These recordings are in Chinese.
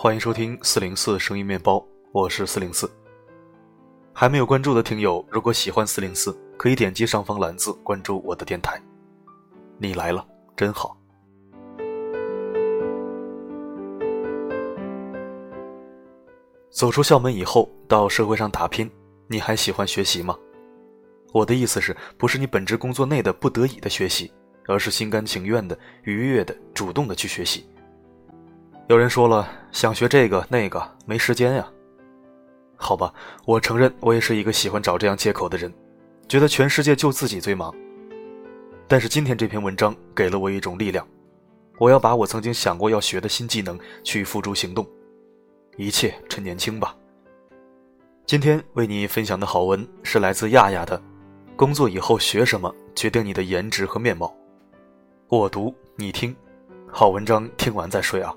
欢迎收听四零四声音面包，我是四零四。还没有关注的听友，如果喜欢四零四，可以点击上方蓝字关注我的电台。你来了，真好。走出校门以后，到社会上打拼，你还喜欢学习吗？我的意思是，不是你本职工作内的不得已的学习，而是心甘情愿的、愉悦的、主动的去学习。有人说了，想学这个那个，没时间呀。好吧，我承认，我也是一个喜欢找这样借口的人，觉得全世界就自己最忙。但是今天这篇文章给了我一种力量，我要把我曾经想过要学的新技能去付诸行动。一切趁年轻吧。今天为你分享的好文是来自亚亚的。工作以后学什么，决定你的颜值和面貌。我读你听，好文章听完再睡啊。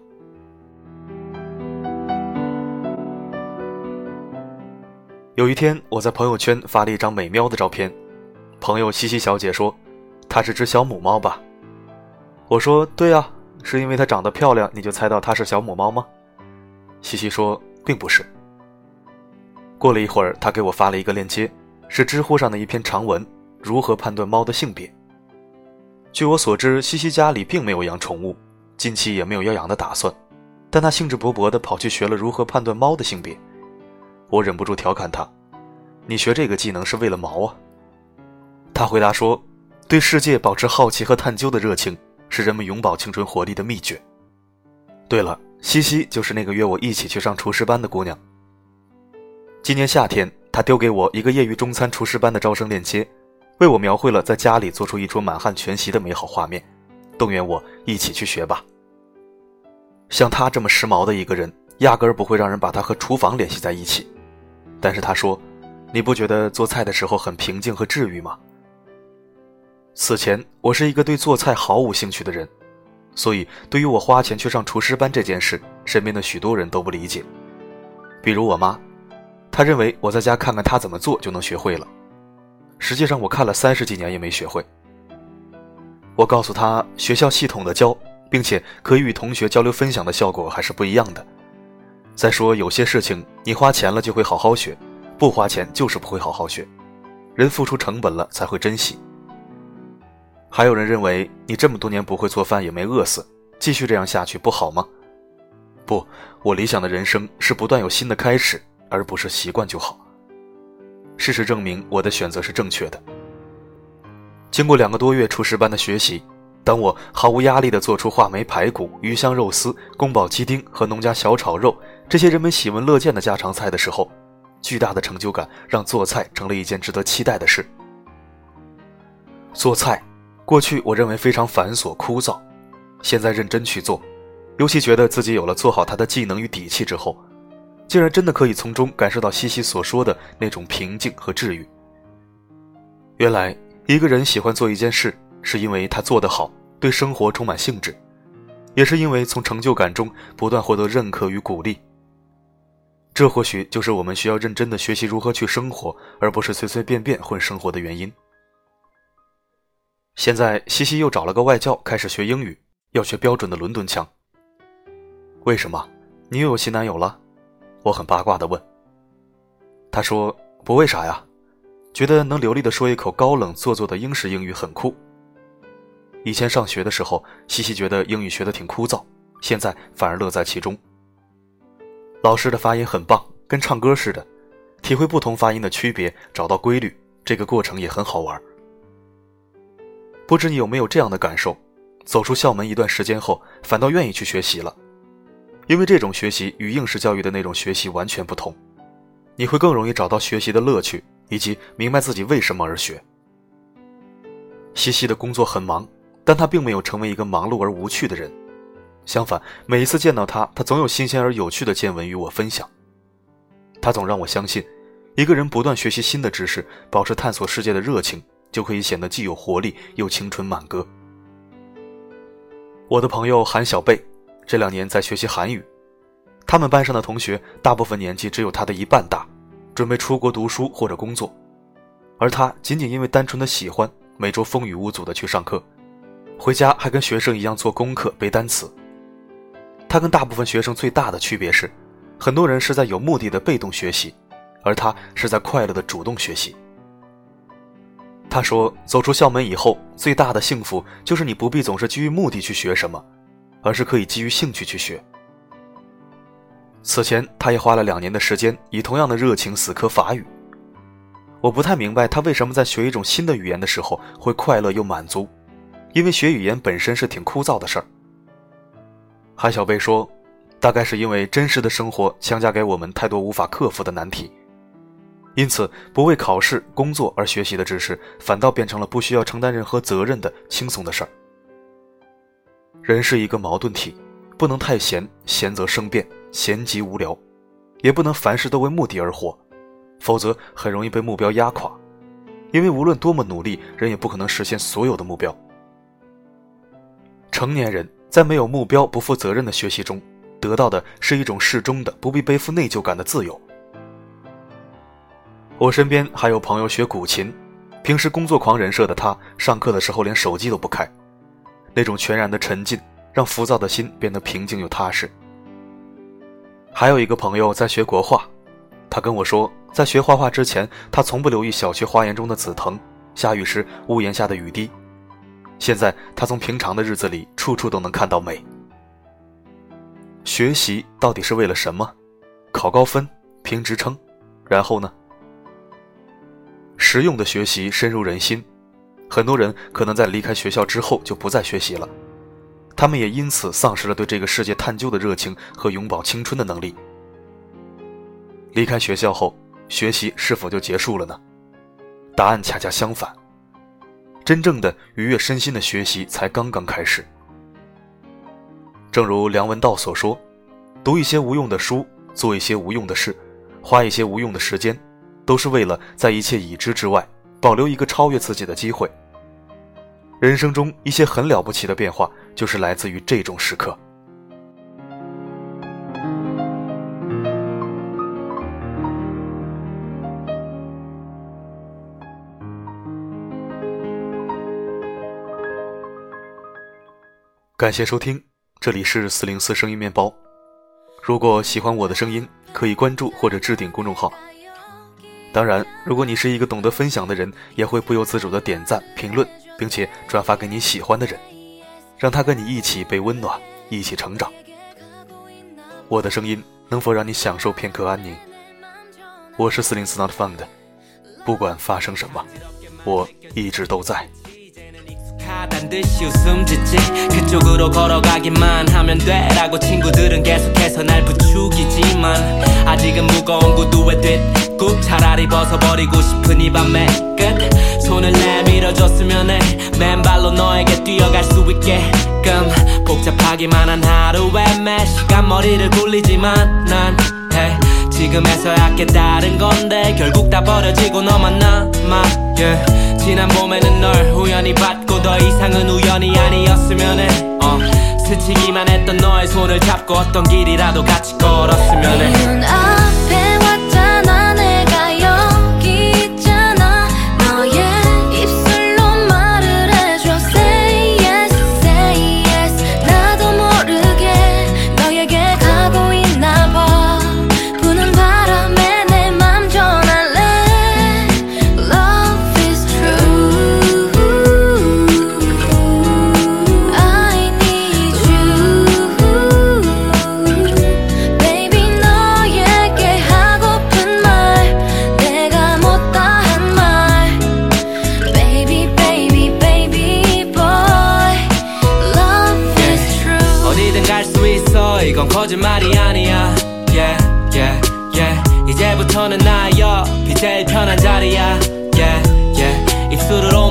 有一天，我在朋友圈发了一张美喵的照片，朋友西西小姐说：“它是只小母猫吧？”我说：“对啊，是因为它长得漂亮，你就猜到它是小母猫吗？”西西说：“并不是。”过了一会儿，他给我发了一个链接。是知乎上的一篇长文，如何判断猫的性别？据我所知，西西家里并没有养宠物，近期也没有要养的打算，但他兴致勃勃地跑去学了如何判断猫的性别。我忍不住调侃他：“你学这个技能是为了毛啊？”他回答说：“对世界保持好奇和探究的热情，是人们永葆青春活力的秘诀。”对了，西西就是那个约我一起去上厨师班的姑娘。今年夏天。他丢给我一个业余中餐厨师班的招生链接，为我描绘了在家里做出一桌满汉全席的美好画面，动员我一起去学吧。像他这么时髦的一个人，压根儿不会让人把他和厨房联系在一起。但是他说：“你不觉得做菜的时候很平静和治愈吗？”此前我是一个对做菜毫无兴趣的人，所以对于我花钱去上厨师班这件事，身边的许多人都不理解，比如我妈。她认为我在家看看她怎么做就能学会了，实际上我看了三十几年也没学会。我告诉他，学校系统的教，并且可以与同学交流分享的效果还是不一样的。再说有些事情你花钱了就会好好学，不花钱就是不会好好学。人付出成本了才会珍惜。还有人认为你这么多年不会做饭也没饿死，继续这样下去不好吗？不，我理想的人生是不断有新的开始。而不是习惯就好。事实证明，我的选择是正确的。经过两个多月厨师班的学习，当我毫无压力地做出话梅排骨、鱼香肉丝、宫保鸡丁和农家小炒肉这些人们喜闻乐见的家常菜的时候，巨大的成就感让做菜成了一件值得期待的事。做菜，过去我认为非常繁琐枯燥，现在认真去做，尤其觉得自己有了做好它的技能与底气之后。竟然真的可以从中感受到西西所说的那种平静和治愈。原来一个人喜欢做一件事，是因为他做得好，对生活充满兴致，也是因为从成就感中不断获得认可与鼓励。这或许就是我们需要认真的学习如何去生活，而不是随随便便混生活的原因。现在西西又找了个外教开始学英语，要学标准的伦敦腔。为什么？你又有新男友了？我很八卦的问。他说：“不为啥呀，觉得能流利的说一口高冷做作的英式英语很酷。以前上学的时候，西西觉得英语学的挺枯燥，现在反而乐在其中。老师的发音很棒，跟唱歌似的，体会不同发音的区别，找到规律，这个过程也很好玩。不知你有没有这样的感受？走出校门一段时间后，反倒愿意去学习了。”因为这种学习与应试教育的那种学习完全不同，你会更容易找到学习的乐趣，以及明白自己为什么而学。西西的工作很忙，但他并没有成为一个忙碌而无趣的人，相反，每一次见到他，他总有新鲜而有趣的见闻与我分享。他总让我相信，一个人不断学习新的知识，保持探索世界的热情，就可以显得既有活力又青春满格。我的朋友韩小贝。这两年在学习韩语，他们班上的同学大部分年纪只有他的一半大，准备出国读书或者工作，而他仅仅因为单纯的喜欢，每周风雨无阻的去上课，回家还跟学生一样做功课背单词。他跟大部分学生最大的区别是，很多人是在有目的的被动学习，而他是在快乐的主动学习。他说：“走出校门以后，最大的幸福就是你不必总是基于目的去学什么，而是可以基于兴趣去学。”此前，他也花了两年的时间，以同样的热情死磕法语。我不太明白他为什么在学一种新的语言的时候会快乐又满足，因为学语言本身是挺枯燥的事儿。韩小贝说：“大概是因为真实的生活强加给我们太多无法克服的难题。”因此，不为考试、工作而学习的知识，反倒变成了不需要承担任何责任的轻松的事儿。人是一个矛盾体，不能太闲，闲则生变，闲极无聊；也不能凡事都为目的而活，否则很容易被目标压垮。因为无论多么努力，人也不可能实现所有的目标。成年人在没有目标、不负责任的学习中，得到的是一种适中的、不必背负内疚感的自由。我身边还有朋友学古琴，平时工作狂人设的他，上课的时候连手机都不开，那种全然的沉浸，让浮躁的心变得平静又踏实。还有一个朋友在学国画，他跟我说，在学画画之前，他从不留意小区花园中的紫藤，下雨时屋檐下的雨滴，现在他从平常的日子里处处都能看到美。学习到底是为了什么？考高分，评职称，然后呢？实用的学习深入人心，很多人可能在离开学校之后就不再学习了，他们也因此丧失了对这个世界探究的热情和永葆青春的能力。离开学校后，学习是否就结束了呢？答案恰恰相反，真正的愉悦身心的学习才刚刚开始。正如梁文道所说：“读一些无用的书，做一些无用的事，花一些无用的时间。”都是为了在一切已知之外，保留一个超越自己的机会。人生中一些很了不起的变化，就是来自于这种时刻。感谢收听，这里是四零四声音面包。如果喜欢我的声音，可以关注或者置顶公众号。当然，如果你是一个懂得分享的人，也会不由自主的点赞、评论，并且转发给你喜欢的人，让他跟你一起被温暖，一起成长。我的声音能否让你享受片刻安宁？我是四零四 not found，不管发生什么，我一直都在。 단 듯이 웃음 짓지. 그쪽으로 걸어가기만 하면 돼라고 친구들은 계속해서 날 부추기지만 아직은 무거운 구두에 뒷굽 차라리 벗어버리고 싶은 이 밤의 끝. 손을 내밀어줬으면 해. 맨발로 너에게 뛰어갈 수 있게끔 복잡하기만 한 하루에 매 시간 머리를 굴리지만 난 지금에서야 깨달은 건데 결국 다 버려지고 너만 남아. Yeah. 지난 봄에는 널 우연히 받고 더 이상은 우연이 아니었으면 해 어, 스치기만 했던 너의 손을 잡고 어떤 길이라도 같이 걸었으면 해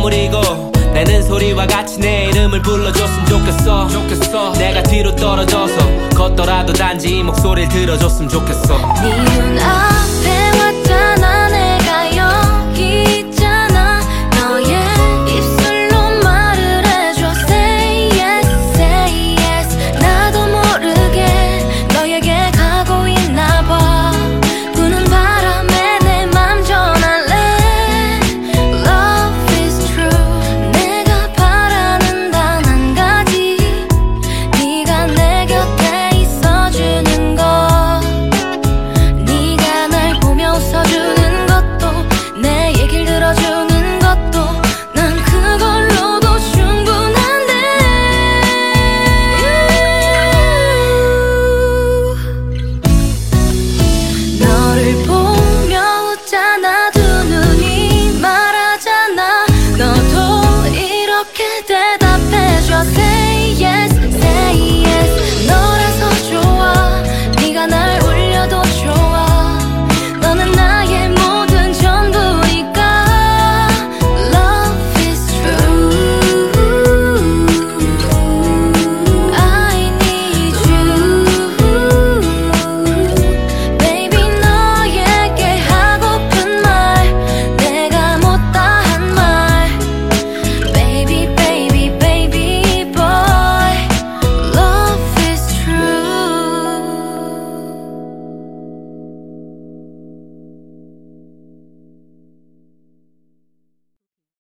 오므리고 내는 소리와 같이 내 이름을 불러줬으면 좋겠어. 좋겠어. 내가 뒤로 떨어져서 걷더라도 단지 이 목소리를 들어줬으면 좋겠어. 네 눈앞에